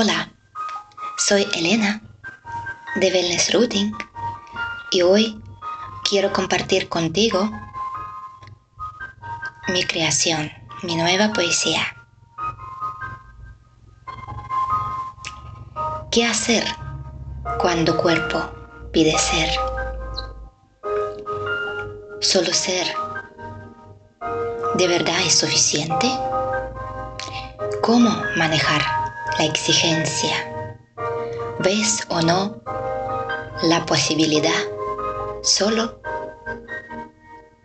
Hola, soy Elena de Wellness Routing y hoy quiero compartir contigo mi creación, mi nueva poesía. ¿Qué hacer cuando cuerpo pide ser? Solo ser ¿De verdad es suficiente? ¿Cómo manejar la exigencia? ¿Ves o no la posibilidad solo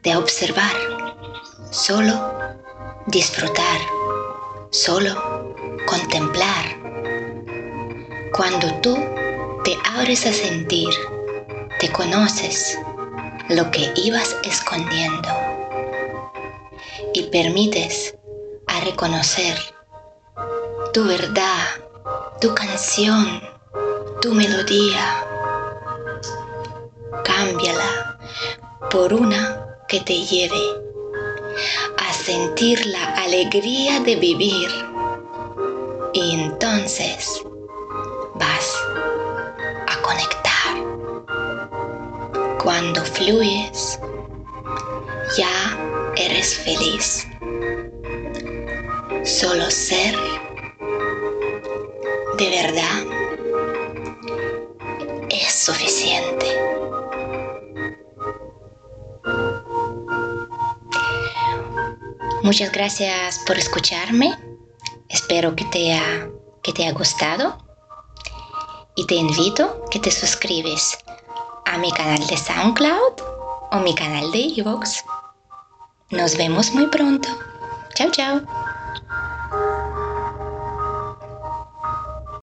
de observar, solo disfrutar, solo contemplar? Cuando tú te abres a sentir, te conoces lo que ibas escondiendo y permites a reconocer tu verdad, tu canción, tu melodía. Cámbiala por una que te lleve a sentir la alegría de vivir. Y entonces vas a conectar. Cuando fluyes, ya eres feliz. Solo ser de verdad es suficiente. Muchas gracias por escucharme. Espero que te haya, que te gustado. Y te invito que te suscribes a mi canal de SoundCloud o mi canal de Evox. Nos vemos muy pronto. Chao, chao.